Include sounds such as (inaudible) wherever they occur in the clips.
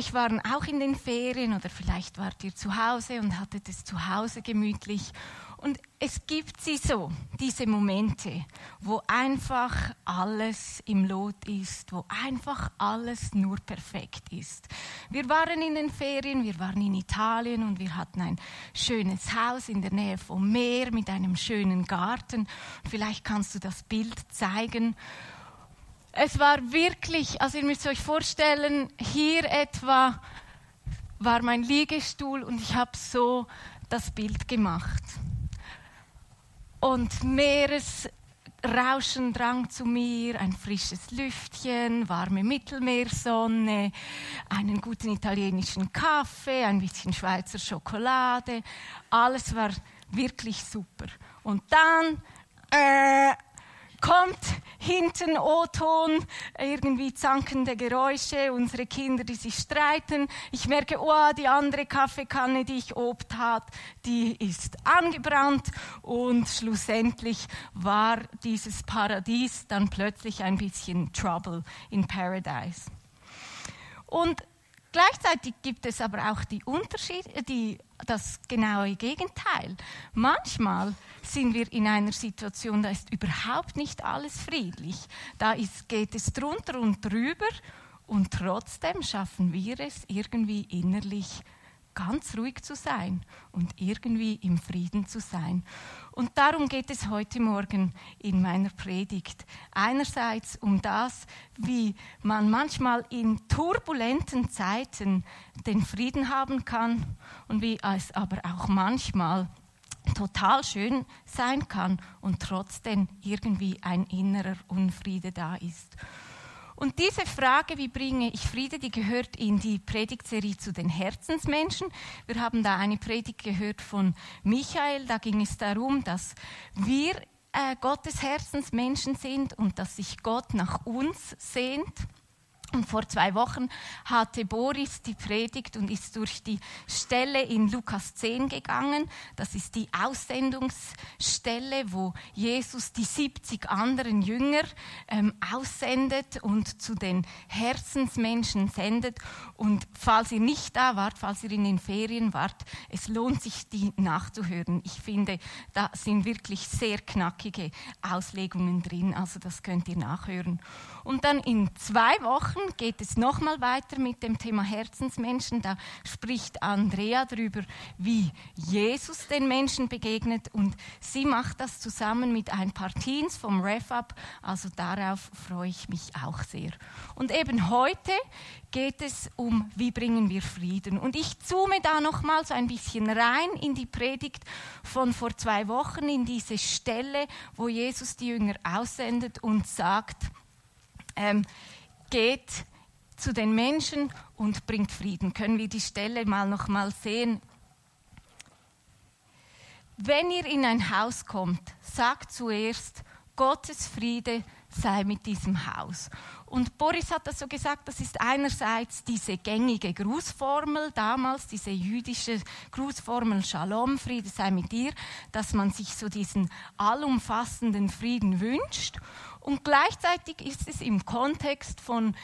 Euch waren auch in den Ferien oder vielleicht wart ihr zu Hause und hattet es zu Hause gemütlich. Und es gibt sie so, diese Momente, wo einfach alles im Lot ist, wo einfach alles nur perfekt ist. Wir waren in den Ferien, wir waren in Italien und wir hatten ein schönes Haus in der Nähe vom Meer mit einem schönen Garten. Vielleicht kannst du das Bild zeigen. Es war wirklich, also ihr müsst euch vorstellen, hier etwa war mein Liegestuhl und ich habe so das Bild gemacht. Und Meeresrauschen drang zu mir, ein frisches Lüftchen, warme Mittelmeersonne, einen guten italienischen Kaffee, ein bisschen Schweizer Schokolade. Alles war wirklich super. Und dann äh, kommt hinten O-Ton, irgendwie zankende Geräusche, unsere Kinder, die sich streiten. Ich merke, oh, die andere Kaffeekanne, die ich obt hat, die ist angebrannt und schlussendlich war dieses Paradies dann plötzlich ein bisschen Trouble in Paradise. Und Gleichzeitig gibt es aber auch die Unterschiede, die, das genaue Gegenteil. Manchmal sind wir in einer Situation, da ist überhaupt nicht alles friedlich. Da ist, geht es drunter und drüber und trotzdem schaffen wir es irgendwie innerlich ganz ruhig zu sein und irgendwie im Frieden zu sein. Und darum geht es heute Morgen in meiner Predigt. Einerseits um das, wie man manchmal in turbulenten Zeiten den Frieden haben kann und wie es aber auch manchmal total schön sein kann und trotzdem irgendwie ein innerer Unfriede da ist. Und diese Frage, wie bringe ich Friede, die gehört in die Predigtserie zu den Herzensmenschen. Wir haben da eine Predigt gehört von Michael, da ging es darum, dass wir äh, Gottes Herzensmenschen sind und dass sich Gott nach uns sehnt. Und vor zwei Wochen hatte Boris die Predigt und ist durch die Stelle in Lukas 10 gegangen. Das ist die Aussendungsstelle, wo Jesus die 70 anderen Jünger ähm, aussendet und zu den Herzensmenschen sendet. Und falls ihr nicht da wart, falls ihr in den Ferien wart, es lohnt sich, die nachzuhören. Ich finde, da sind wirklich sehr knackige Auslegungen drin. Also das könnt ihr nachhören. Und dann in zwei Wochen geht es nochmal weiter mit dem Thema Herzensmenschen. Da spricht Andrea darüber, wie Jesus den Menschen begegnet. Und sie macht das zusammen mit ein paar Teens vom RefUp. Also darauf freue ich mich auch sehr. Und eben heute geht es um, wie bringen wir Frieden. Und ich zoome da nochmal so ein bisschen rein in die Predigt von vor zwei Wochen, in diese Stelle, wo Jesus die Jünger aussendet und sagt, ähm, geht zu den Menschen und bringt Frieden. Können wir die Stelle mal noch mal sehen? Wenn ihr in ein Haus kommt, sagt zuerst, Gottes Friede sei mit diesem Haus. Und Boris hat das so gesagt, das ist einerseits diese gängige Grußformel damals, diese jüdische Grußformel Shalom, Friede sei mit dir, dass man sich so diesen allumfassenden Frieden wünscht. Und gleichzeitig ist es im Kontext von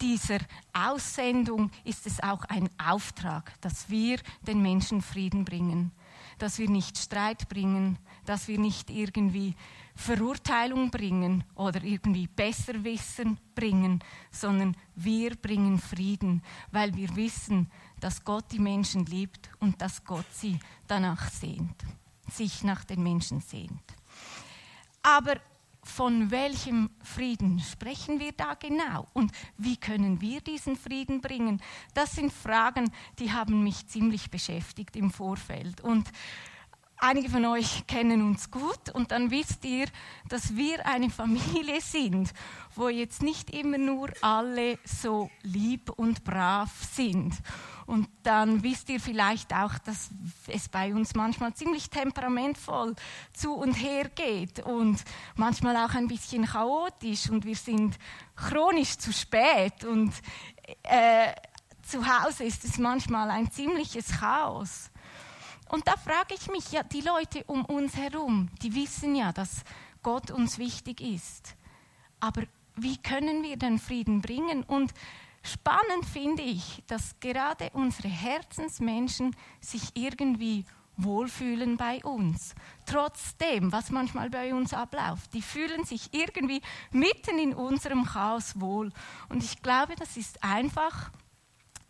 dieser Aussendung ist es auch ein Auftrag, dass wir den Menschen Frieden bringen, dass wir nicht Streit bringen, dass wir nicht irgendwie Verurteilung bringen oder irgendwie Besserwissen bringen, sondern wir bringen Frieden, weil wir wissen, dass Gott die Menschen liebt und dass Gott sie danach sehnt, sich nach den Menschen sehnt. Aber von welchem Frieden sprechen wir da genau und wie können wir diesen Frieden bringen? Das sind Fragen, die haben mich ziemlich beschäftigt im Vorfeld und Einige von euch kennen uns gut und dann wisst ihr, dass wir eine Familie sind, wo jetzt nicht immer nur alle so lieb und brav sind. Und dann wisst ihr vielleicht auch, dass es bei uns manchmal ziemlich temperamentvoll zu und her geht und manchmal auch ein bisschen chaotisch und wir sind chronisch zu spät und äh, zu Hause ist es manchmal ein ziemliches Chaos. Und da frage ich mich, ja, die Leute um uns herum, die wissen ja, dass Gott uns wichtig ist. Aber wie können wir den Frieden bringen? Und spannend finde ich, dass gerade unsere Herzensmenschen sich irgendwie wohlfühlen bei uns. Trotzdem, was manchmal bei uns abläuft. Die fühlen sich irgendwie mitten in unserem Chaos wohl. Und ich glaube, das ist einfach,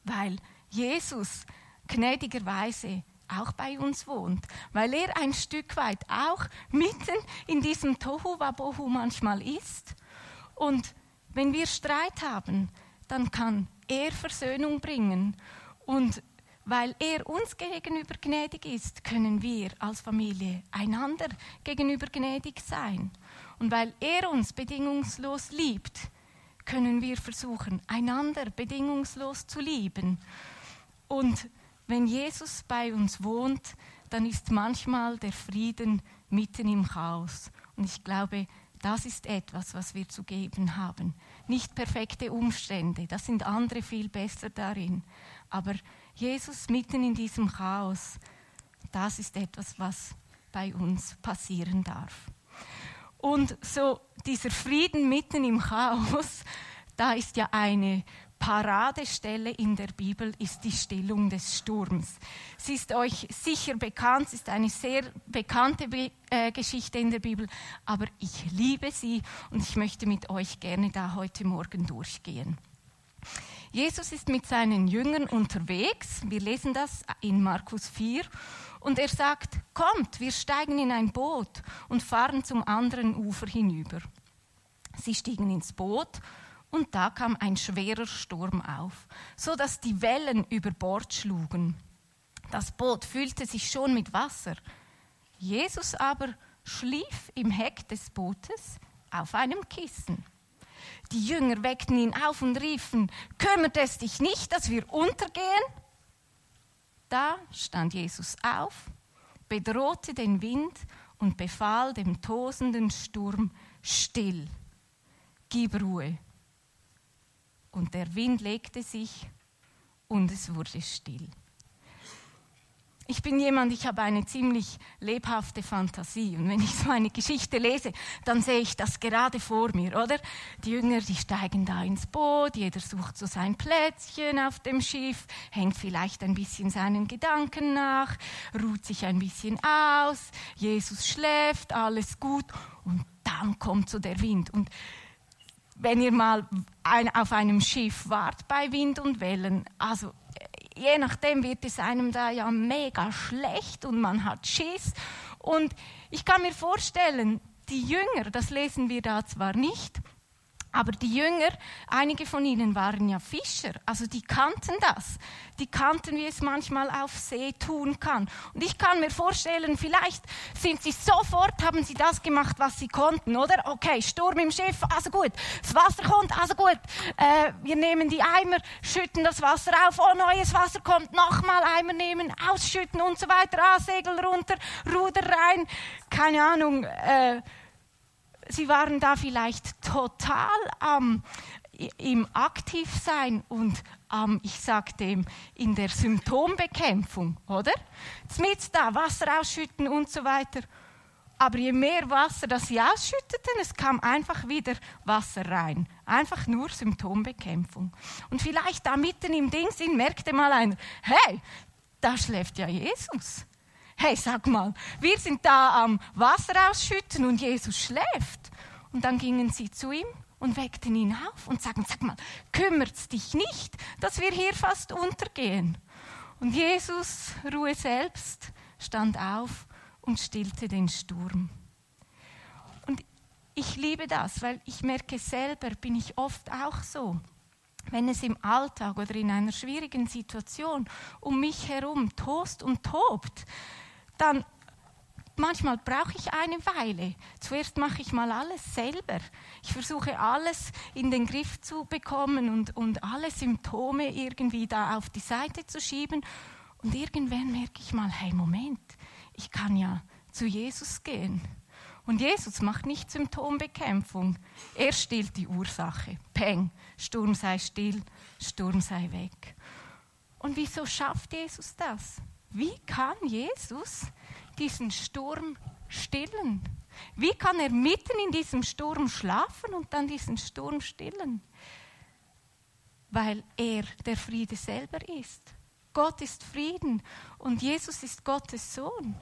weil Jesus gnädigerweise auch bei uns wohnt, weil er ein Stück weit auch mitten in diesem Tohu Wabohu manchmal ist. Und wenn wir Streit haben, dann kann er Versöhnung bringen. Und weil er uns gegenüber gnädig ist, können wir als Familie einander gegenüber gnädig sein. Und weil er uns bedingungslos liebt, können wir versuchen, einander bedingungslos zu lieben. Und wenn Jesus bei uns wohnt, dann ist manchmal der Frieden mitten im Chaos. Und ich glaube, das ist etwas, was wir zu geben haben. Nicht perfekte Umstände, das sind andere viel besser darin. Aber Jesus mitten in diesem Chaos, das ist etwas, was bei uns passieren darf. Und so dieser Frieden mitten im Chaos, (laughs) da ist ja eine Paradestelle in der Bibel ist die Stillung des Sturms. Sie ist euch sicher bekannt, es ist eine sehr bekannte Be äh, Geschichte in der Bibel, aber ich liebe sie und ich möchte mit euch gerne da heute Morgen durchgehen. Jesus ist mit seinen Jüngern unterwegs. Wir lesen das in Markus 4. Und er sagt, kommt, wir steigen in ein Boot und fahren zum anderen Ufer hinüber. Sie stiegen ins Boot und da kam ein schwerer Sturm auf, so dass die Wellen über Bord schlugen. Das Boot füllte sich schon mit Wasser. Jesus aber schlief im Heck des Bootes auf einem Kissen. Die Jünger weckten ihn auf und riefen, kümmert es dich nicht, dass wir untergehen? Da stand Jesus auf, bedrohte den Wind und befahl dem tosenden Sturm, still, gib Ruhe. Und der Wind legte sich und es wurde still. Ich bin jemand, ich habe eine ziemlich lebhafte Fantasie. Und wenn ich so eine Geschichte lese, dann sehe ich das gerade vor mir, oder? Die Jünger, die steigen da ins Boot, jeder sucht so sein Plätzchen auf dem Schiff, hängt vielleicht ein bisschen seinen Gedanken nach, ruht sich ein bisschen aus, Jesus schläft, alles gut. Und dann kommt so der Wind. Und wenn ihr mal ein, auf einem Schiff wart bei Wind und Wellen, also je nachdem wird es einem da ja mega schlecht und man hat Schiss. Und ich kann mir vorstellen, die Jünger, das lesen wir da zwar nicht, aber die Jünger, einige von ihnen waren ja Fischer, also die kannten das. Die kannten, wie es manchmal auf See tun kann. Und ich kann mir vorstellen, vielleicht sind sie sofort, haben sie das gemacht, was sie konnten, oder? Okay, Sturm im Schiff, also gut. Das Wasser kommt, also gut. Äh, wir nehmen die Eimer, schütten das Wasser auf, oh, neues Wasser kommt, nochmal Eimer nehmen, ausschütten und so weiter. Ah, Segel runter, Ruder rein, keine Ahnung. Äh, sie waren da vielleicht total am ähm, im Aktivsein und ähm, ich sage dem in der Symptombekämpfung, oder? Mit da Wasser ausschütten und so weiter. Aber je mehr Wasser, das sie ausschütteten, es kam einfach wieder Wasser rein. Einfach nur Symptombekämpfung. Und vielleicht da mitten im Ding sind, merkte mal einer, hey, da schläft ja Jesus hey, sag mal, wir sind da am Wasser ausschütten und Jesus schläft. Und dann gingen sie zu ihm und weckten ihn auf und sagten, sag mal, kümmert es dich nicht, dass wir hier fast untergehen? Und Jesus, Ruhe selbst, stand auf und stillte den Sturm. Und ich liebe das, weil ich merke selber, bin ich oft auch so wenn es im Alltag oder in einer schwierigen Situation um mich herum tost und tobt, dann manchmal brauche ich eine Weile. Zuerst mache ich mal alles selber. Ich versuche alles in den Griff zu bekommen und, und alle Symptome irgendwie da auf die Seite zu schieben. Und irgendwann merke ich mal, hey Moment, ich kann ja zu Jesus gehen. Und Jesus macht nicht Symptombekämpfung. Er stillt die Ursache. Peng, Sturm sei still, Sturm sei weg. Und wieso schafft Jesus das? Wie kann Jesus diesen Sturm stillen? Wie kann er mitten in diesem Sturm schlafen und dann diesen Sturm stillen? weil er der Friede selber ist. Gott ist Frieden und Jesus ist Gottes Sohn.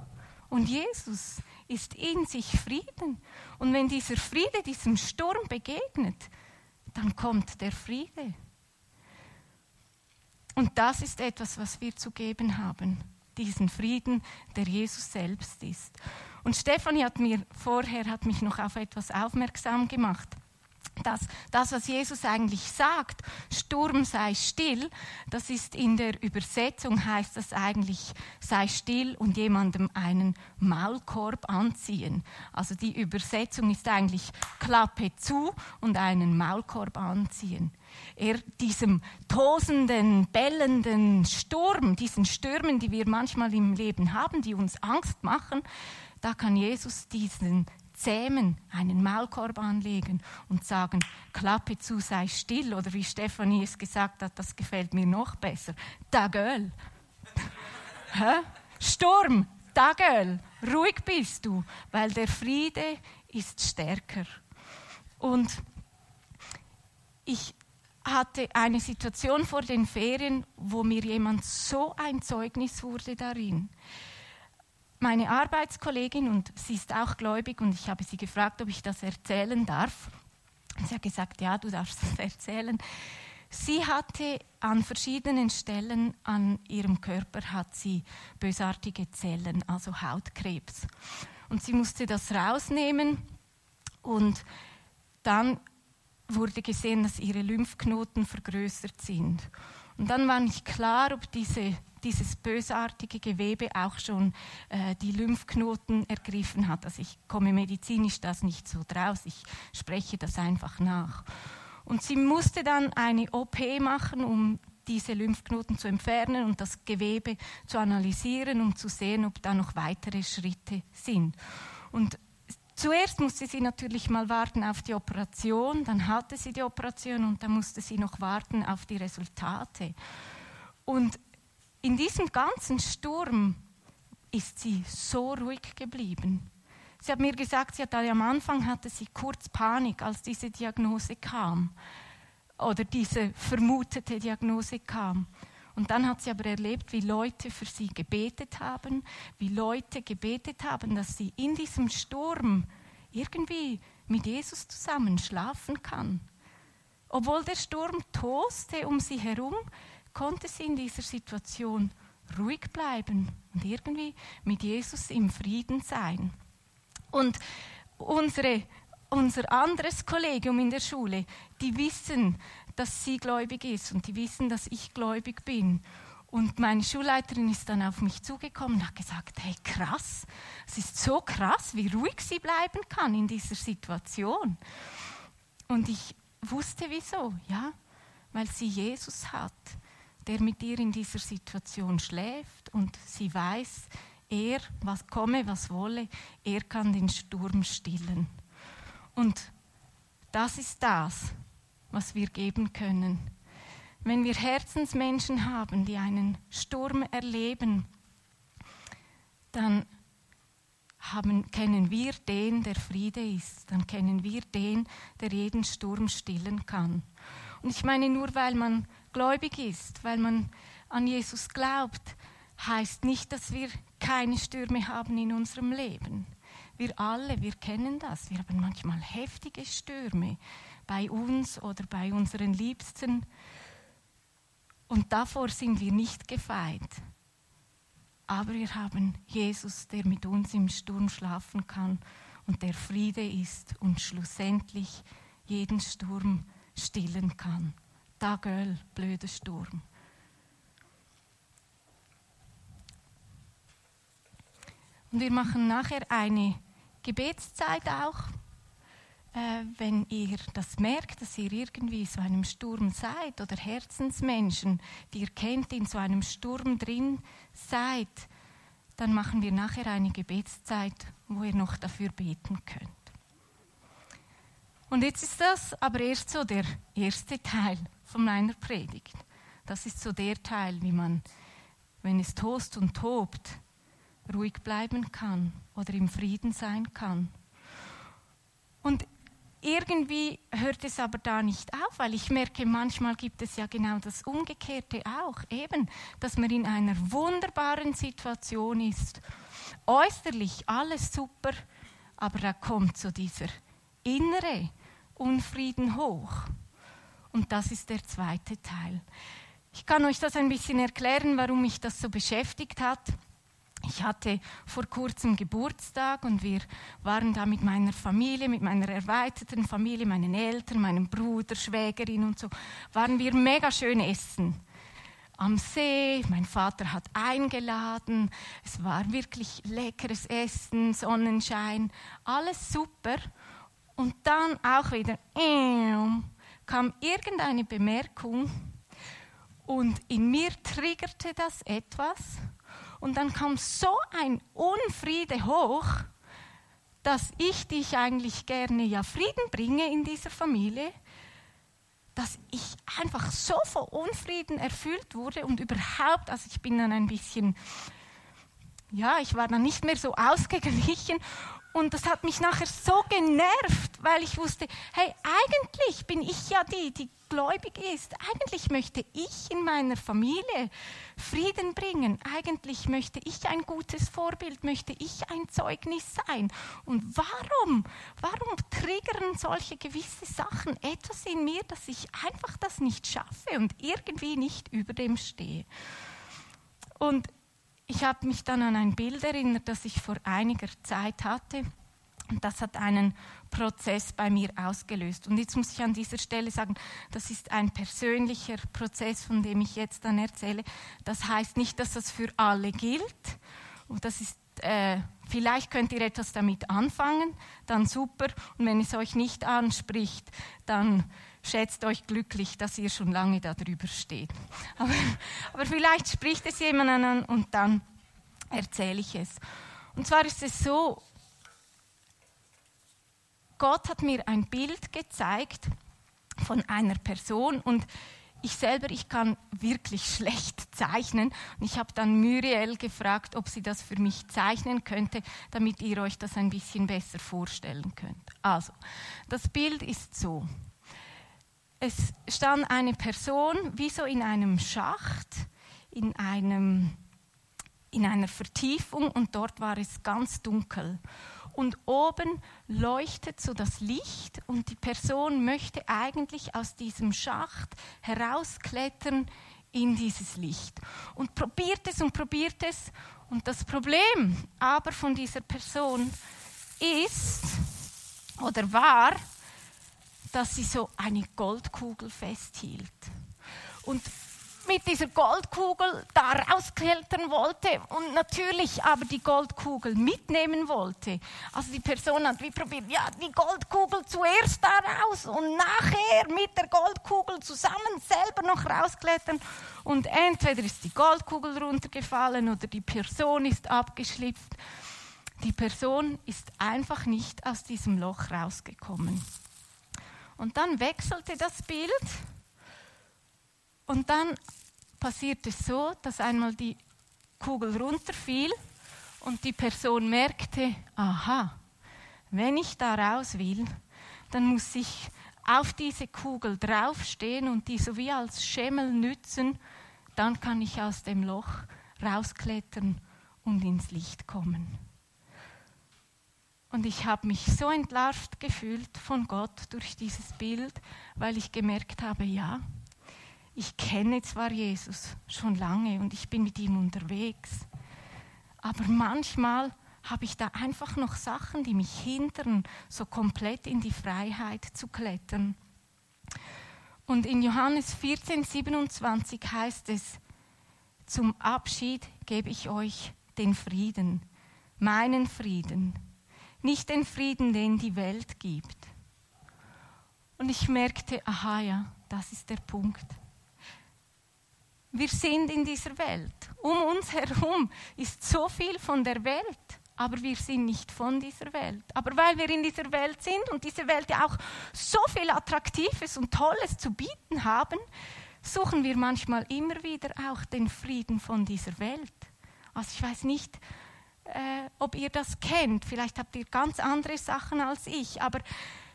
Und Jesus ist in sich Frieden. Und wenn dieser Friede diesem Sturm begegnet, dann kommt der Friede. Und das ist etwas, was wir zu geben haben, diesen Frieden, der Jesus selbst ist. Und Stefanie hat mir vorher hat mich noch auf etwas aufmerksam gemacht dass das, was Jesus eigentlich sagt, Sturm sei still, das ist in der Übersetzung heißt das eigentlich sei still und jemandem einen Maulkorb anziehen. Also die Übersetzung ist eigentlich Klappe zu und einen Maulkorb anziehen. Er diesem tosenden, bellenden Sturm, diesen Stürmen, die wir manchmal im Leben haben, die uns Angst machen, da kann Jesus diesen zähmen, einen Maulkorb anlegen und sagen, Klappe zu, sei still. Oder wie Stefanie es gesagt hat, das gefällt mir noch besser. Dagöl. (laughs) Sturm, Dagöl. Ruhig bist du, weil der Friede ist stärker. Und ich hatte eine Situation vor den Ferien, wo mir jemand so ein Zeugnis wurde darin meine Arbeitskollegin und sie ist auch gläubig und ich habe sie gefragt, ob ich das erzählen darf. Sie hat gesagt, ja, du darfst das erzählen. Sie hatte an verschiedenen Stellen an ihrem Körper hat sie bösartige Zellen, also Hautkrebs. Und sie musste das rausnehmen und dann wurde gesehen, dass ihre Lymphknoten vergrößert sind. Und dann war nicht klar, ob diese dieses bösartige Gewebe auch schon äh, die Lymphknoten ergriffen hat. Also ich komme medizinisch das nicht so draus, ich spreche das einfach nach. Und sie musste dann eine OP machen, um diese Lymphknoten zu entfernen und das Gewebe zu analysieren, um zu sehen, ob da noch weitere Schritte sind. Und zuerst musste sie natürlich mal warten auf die Operation, dann hatte sie die Operation und dann musste sie noch warten auf die Resultate. Und in diesem ganzen Sturm ist sie so ruhig geblieben. Sie hat mir gesagt, sie hat am Anfang hatte sie kurz Panik, als diese Diagnose kam oder diese vermutete Diagnose kam. Und dann hat sie aber erlebt, wie Leute für sie gebetet haben, wie Leute gebetet haben, dass sie in diesem Sturm irgendwie mit Jesus zusammen schlafen kann. Obwohl der Sturm toste um sie herum, konnte sie in dieser Situation ruhig bleiben und irgendwie mit Jesus im Frieden sein. Und unsere, unser anderes Kollegium in der Schule, die wissen, dass sie gläubig ist und die wissen, dass ich gläubig bin. Und meine Schulleiterin ist dann auf mich zugekommen und hat gesagt, hey krass, es ist so krass, wie ruhig sie bleiben kann in dieser Situation. Und ich wusste wieso, ja, weil sie Jesus hat der mit ihr in dieser Situation schläft und sie weiß, er, was komme, was wolle, er kann den Sturm stillen. Und das ist das, was wir geben können. Wenn wir Herzensmenschen haben, die einen Sturm erleben, dann haben, kennen wir den, der Friede ist. Dann kennen wir den, der jeden Sturm stillen kann. Und ich meine, nur weil man gläubig ist, weil man an Jesus glaubt, heißt nicht, dass wir keine Stürme haben in unserem Leben. Wir alle, wir kennen das. Wir haben manchmal heftige Stürme bei uns oder bei unseren Liebsten. Und davor sind wir nicht gefeit. Aber wir haben Jesus, der mit uns im Sturm schlafen kann und der Friede ist und schlussendlich jeden Sturm stillen kann. Da göll, blöder Sturm. Und wir machen nachher eine Gebetszeit auch. Äh, wenn ihr das merkt, dass ihr irgendwie so einem Sturm seid oder Herzensmenschen, die ihr kennt, in so einem Sturm drin seid, dann machen wir nachher eine Gebetszeit, wo ihr noch dafür beten könnt. Und jetzt ist das aber erst so der erste Teil von meiner Predigt. Das ist so der Teil, wie man, wenn es tost und tobt, ruhig bleiben kann oder im Frieden sein kann. Und irgendwie hört es aber da nicht auf, weil ich merke, manchmal gibt es ja genau das Umgekehrte auch, eben, dass man in einer wunderbaren Situation ist, äußerlich alles super, aber da kommt so dieser innere Unfrieden hoch. Und das ist der zweite Teil. Ich kann euch das ein bisschen erklären, warum mich das so beschäftigt hat. Ich hatte vor kurzem Geburtstag und wir waren da mit meiner Familie, mit meiner erweiterten Familie, meinen Eltern, meinem Bruder, Schwägerin und so, waren wir mega schön essen. Am See, mein Vater hat eingeladen, es war wirklich leckeres Essen, Sonnenschein, alles super. Und dann auch wieder äh, kam irgendeine Bemerkung und in mir triggerte das etwas und dann kam so ein Unfriede hoch, dass ich dich eigentlich gerne ja Frieden bringe in dieser Familie, dass ich einfach so von Unfrieden erfüllt wurde und überhaupt, also ich bin dann ein bisschen, ja, ich war dann nicht mehr so (laughs) ausgeglichen und das hat mich nachher so genervt, weil ich wusste, hey, eigentlich bin ich ja die, die gläubig ist. Eigentlich möchte ich in meiner Familie Frieden bringen. Eigentlich möchte ich ein gutes Vorbild, möchte ich ein Zeugnis sein. Und warum, warum triggern solche gewisse Sachen etwas in mir, dass ich einfach das nicht schaffe und irgendwie nicht über dem stehe? Und ich habe mich dann an ein Bild erinnert, das ich vor einiger Zeit hatte. Und das hat einen Prozess bei mir ausgelöst. Und jetzt muss ich an dieser Stelle sagen, das ist ein persönlicher Prozess, von dem ich jetzt dann erzähle. Das heißt nicht, dass das für alle gilt. Und das ist, äh, vielleicht könnt ihr etwas damit anfangen, dann super. Und wenn es euch nicht anspricht, dann schätzt euch glücklich, dass ihr schon lange darüber steht. Aber, aber vielleicht spricht es jemand an und dann erzähle ich es. Und zwar ist es so, Gott hat mir ein Bild gezeigt von einer Person und ich selber, ich kann wirklich schlecht (laughs) zeichnen. Und ich habe dann Muriel gefragt, ob sie das für mich zeichnen könnte, damit ihr euch das ein bisschen besser vorstellen könnt. Also, das Bild ist so. Es stand eine Person wie so in einem Schacht, in, einem, in einer Vertiefung und dort war es ganz dunkel. Und oben leuchtet so das Licht und die Person möchte eigentlich aus diesem Schacht herausklettern in dieses Licht. Und probiert es und probiert es. Und das Problem aber von dieser Person ist oder war, dass sie so eine Goldkugel festhielt. Und mit dieser Goldkugel da rausklettern wollte und natürlich aber die Goldkugel mitnehmen wollte. Also die Person hat wie probiert, ja, die Goldkugel zuerst da raus und nachher mit der Goldkugel zusammen selber noch rausklettern. Und entweder ist die Goldkugel runtergefallen oder die Person ist abgeschlüpft. Die Person ist einfach nicht aus diesem Loch rausgekommen. Und dann wechselte das Bild und dann passiert es so, dass einmal die Kugel runterfiel und die Person merkte, aha, wenn ich da raus will, dann muss ich auf diese Kugel draufstehen und die so wie als Schemmel nützen, dann kann ich aus dem Loch rausklettern und ins Licht kommen. Und ich habe mich so entlarvt gefühlt von Gott durch dieses Bild, weil ich gemerkt habe, ja, ich kenne zwar Jesus schon lange und ich bin mit ihm unterwegs, aber manchmal habe ich da einfach noch Sachen, die mich hindern, so komplett in die Freiheit zu klettern. Und in Johannes 14, 27 heißt es, zum Abschied gebe ich euch den Frieden, meinen Frieden, nicht den Frieden, den die Welt gibt. Und ich merkte, aha ja, das ist der Punkt. Wir sind in dieser Welt. Um uns herum ist so viel von der Welt, aber wir sind nicht von dieser Welt. Aber weil wir in dieser Welt sind und diese Welt ja auch so viel Attraktives und Tolles zu bieten haben, suchen wir manchmal immer wieder auch den Frieden von dieser Welt. Also ich weiß nicht, äh, ob ihr das kennt. Vielleicht habt ihr ganz andere Sachen als ich, aber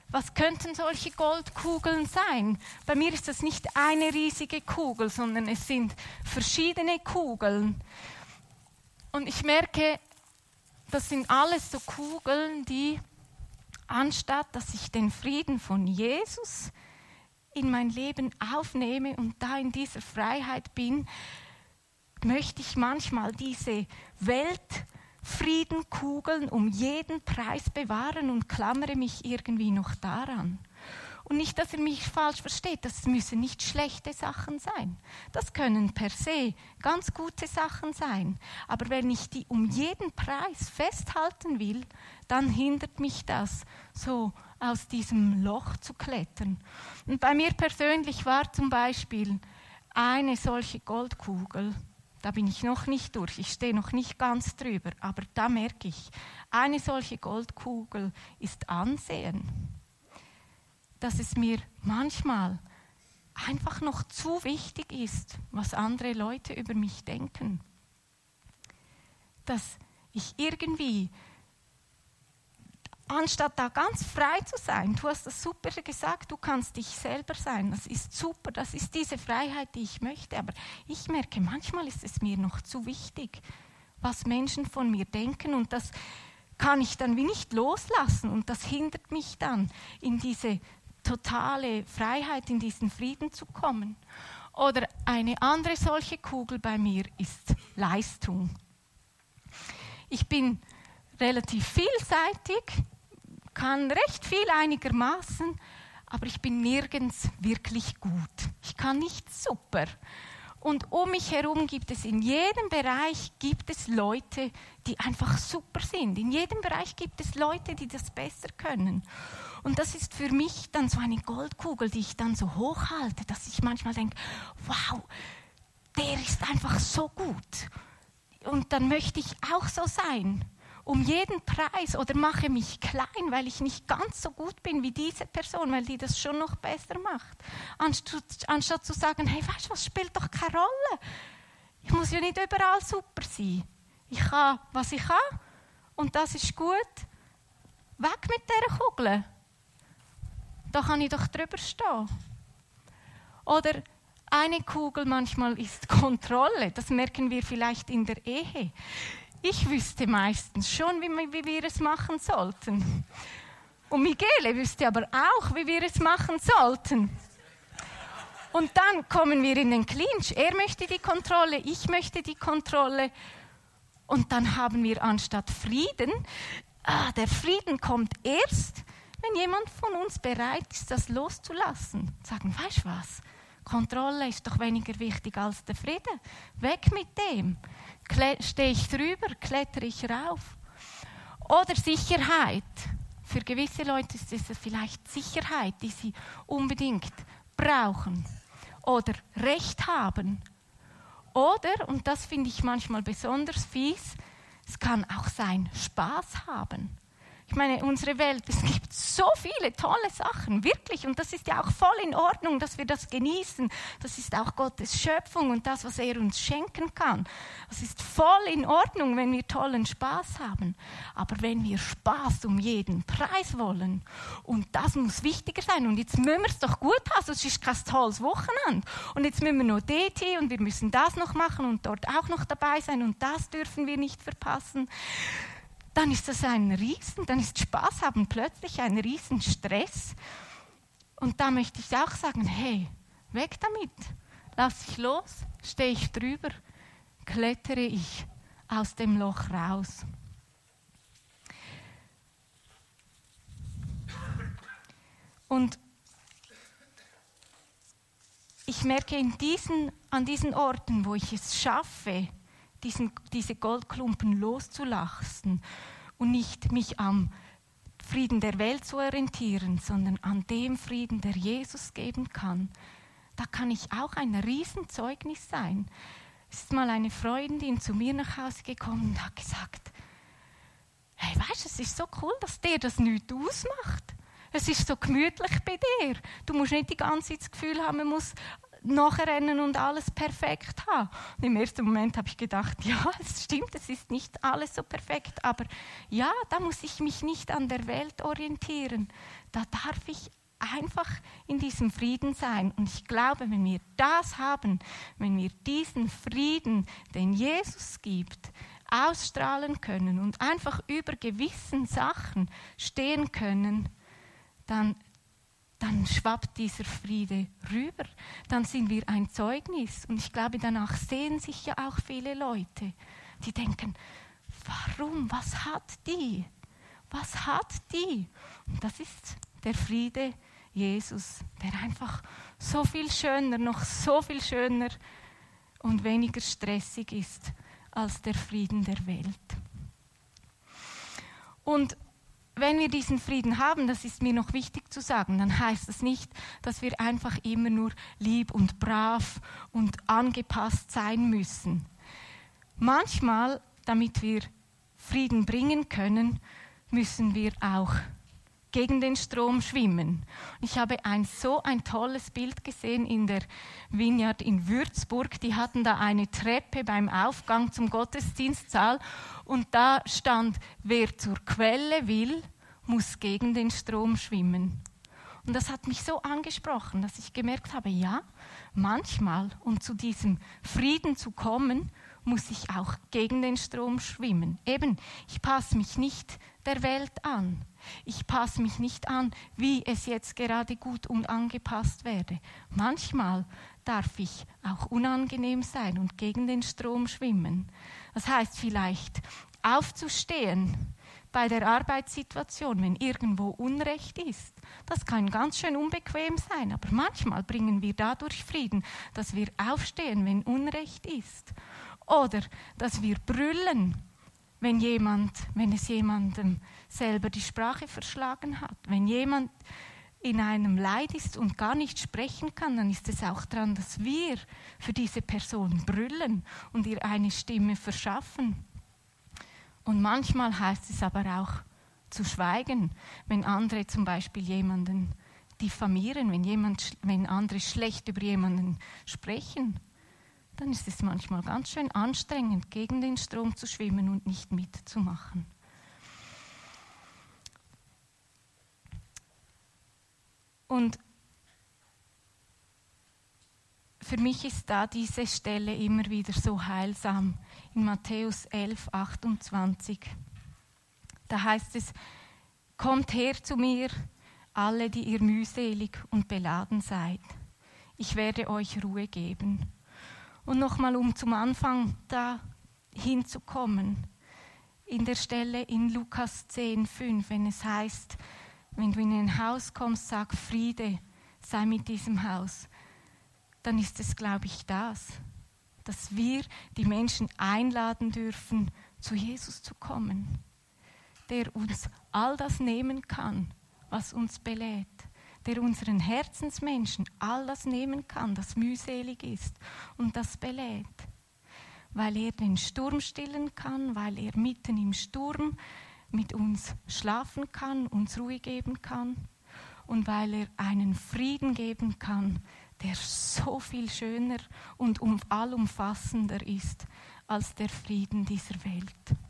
was könnten solche Goldkugeln sein? Bei mir ist das nicht eine riesige Kugel, sondern es sind verschiedene Kugeln. Und ich merke, das sind alles so Kugeln, die anstatt dass ich den Frieden von Jesus in mein Leben aufnehme und da in dieser Freiheit bin, möchte ich manchmal diese Weltfriedenkugeln um jeden Preis bewahren und klammere mich irgendwie noch daran. Und nicht, dass ihr mich falsch versteht, das müssen nicht schlechte Sachen sein. Das können per se ganz gute Sachen sein. Aber wenn ich die um jeden Preis festhalten will, dann hindert mich das, so aus diesem Loch zu klettern. Und bei mir persönlich war zum Beispiel eine solche Goldkugel, da bin ich noch nicht durch, ich stehe noch nicht ganz drüber, aber da merke ich, eine solche Goldkugel ist Ansehen. Dass es mir manchmal einfach noch zu wichtig ist, was andere Leute über mich denken. Dass ich irgendwie, anstatt da ganz frei zu sein, du hast das super gesagt, du kannst dich selber sein, das ist super, das ist diese Freiheit, die ich möchte, aber ich merke, manchmal ist es mir noch zu wichtig, was Menschen von mir denken und das kann ich dann wie nicht loslassen und das hindert mich dann in diese totale Freiheit, in diesen Frieden zu kommen. Oder eine andere solche Kugel bei mir ist Leistung. Ich bin relativ vielseitig, kann recht viel einigermaßen, aber ich bin nirgends wirklich gut. Ich kann nicht super. Und um mich herum gibt es in jedem Bereich gibt es Leute, die einfach super sind. In jedem Bereich gibt es Leute, die das besser können. Und das ist für mich dann so eine Goldkugel, die ich dann so hochhalte, dass ich manchmal denke, wow, der ist einfach so gut. Und dann möchte ich auch so sein, um jeden Preis oder mache mich klein, weil ich nicht ganz so gut bin wie diese Person, weil die das schon noch besser macht. Anstatt, anstatt zu sagen, hey, weißt du was, spielt doch keine Rolle. Ich muss ja nicht überall super sein. Ich kann, was ich kann und das ist gut. Weg mit dieser Kugel da kann ich doch drüber stehen. Oder eine Kugel manchmal ist Kontrolle. Das merken wir vielleicht in der Ehe. Ich wüsste meistens schon, wie, wir es machen sollten. Und Michele wüsste aber auch, wie wir es machen sollten. Und dann kommen wir in den Clinch. Er möchte die Kontrolle, ich möchte die Kontrolle. Und dann haben wir anstatt Frieden, ah, der Frieden kommt erst, wenn jemand von uns bereit ist, das loszulassen, sagen, weißt du was? Kontrolle ist doch weniger wichtig als der Frieden. Weg mit dem. Stehe ich drüber, klettere ich rauf. Oder Sicherheit. Für gewisse Leute ist es vielleicht Sicherheit, die sie unbedingt brauchen. Oder Recht haben. Oder, und das finde ich manchmal besonders fies, es kann auch sein, Spaß haben. Ich meine, unsere Welt, es gibt so viele tolle Sachen, wirklich. Und das ist ja auch voll in Ordnung, dass wir das genießen. Das ist auch Gottes Schöpfung und das, was er uns schenken kann. Es ist voll in Ordnung, wenn wir tollen Spaß haben. Aber wenn wir Spaß um jeden Preis wollen, und das muss wichtiger sein, und jetzt müssen wir es doch gut haben, sonst ist kein tolles Wochenende. Und jetzt müssen wir noch DT und wir müssen das noch machen und dort auch noch dabei sein und das dürfen wir nicht verpassen dann ist das ein Riesen, dann ist Spaß haben plötzlich ein Riesenstress. Und da möchte ich auch sagen, hey, weg damit. Lass ich los, stehe ich drüber, klettere ich aus dem Loch raus. Und ich merke diesen, an diesen Orten, wo ich es schaffe, diesen, diese Goldklumpen loszulassen und nicht mich am Frieden der Welt zu orientieren, sondern an dem Frieden, der Jesus geben kann, da kann ich auch ein Riesenzeugnis sein. Es ist mal eine Freundin zu mir nach Hause gekommen und hat gesagt, hey, weißt du, es ist so cool, dass dir das nichts ausmacht. Es ist so gemütlich bei dir. Du musst nicht die ganze Zeit das Gefühl haben, man muss nachrennen und alles perfekt haben. Und Im ersten Moment habe ich gedacht, ja, es stimmt, es ist nicht alles so perfekt, aber ja, da muss ich mich nicht an der Welt orientieren. Da darf ich einfach in diesem Frieden sein. Und ich glaube, wenn wir das haben, wenn wir diesen Frieden, den Jesus gibt, ausstrahlen können und einfach über gewissen Sachen stehen können, dann dann schwappt dieser Friede rüber. Dann sind wir ein Zeugnis. Und ich glaube, danach sehen sich ja auch viele Leute, die denken, warum, was hat die? Was hat die? Und das ist der Friede Jesus, der einfach so viel schöner, noch so viel schöner und weniger stressig ist als der Frieden der Welt. Und wenn wir diesen Frieden haben, das ist mir noch wichtig zu sagen, dann heißt das nicht, dass wir einfach immer nur lieb und brav und angepasst sein müssen. Manchmal, damit wir Frieden bringen können, müssen wir auch gegen den Strom schwimmen. Ich habe ein so ein tolles Bild gesehen in der Vineyard in Würzburg. Die hatten da eine Treppe beim Aufgang zum Gottesdienstsaal und da stand, wer zur Quelle will, muss gegen den Strom schwimmen. Und das hat mich so angesprochen, dass ich gemerkt habe, ja, manchmal, um zu diesem Frieden zu kommen, muss ich auch gegen den Strom schwimmen. Eben, ich passe mich nicht der Welt an. Ich passe mich nicht an, wie es jetzt gerade gut und angepasst werde. Manchmal darf ich auch unangenehm sein und gegen den Strom schwimmen. Das heißt vielleicht aufzustehen bei der Arbeitssituation, wenn irgendwo Unrecht ist. Das kann ganz schön unbequem sein, aber manchmal bringen wir dadurch Frieden, dass wir aufstehen, wenn Unrecht ist. Oder dass wir brüllen, wenn, jemand, wenn es jemandem selber die Sprache verschlagen hat. Wenn jemand in einem Leid ist und gar nicht sprechen kann, dann ist es auch daran, dass wir für diese Person brüllen und ihr eine Stimme verschaffen. Und manchmal heißt es aber auch zu schweigen, wenn andere zum Beispiel jemanden diffamieren, wenn, jemand, wenn andere schlecht über jemanden sprechen dann ist es manchmal ganz schön anstrengend, gegen den Strom zu schwimmen und nicht mitzumachen. Und für mich ist da diese Stelle immer wieder so heilsam in Matthäus 11, 28. Da heißt es, kommt her zu mir, alle, die ihr mühselig und beladen seid. Ich werde euch Ruhe geben. Und nochmal, um zum Anfang da hinzukommen, in der Stelle in Lukas 10, 5, wenn es heißt, wenn du in ein Haus kommst, sag Friede sei mit diesem Haus, dann ist es, glaube ich, das, dass wir die Menschen einladen dürfen, zu Jesus zu kommen, der uns all das nehmen kann, was uns belädt der unseren Herzensmenschen all das nehmen kann, das mühselig ist und das belädt. Weil er den Sturm stillen kann, weil er mitten im Sturm mit uns schlafen kann, uns Ruhe geben kann und weil er einen Frieden geben kann, der so viel schöner und allumfassender ist als der Frieden dieser Welt.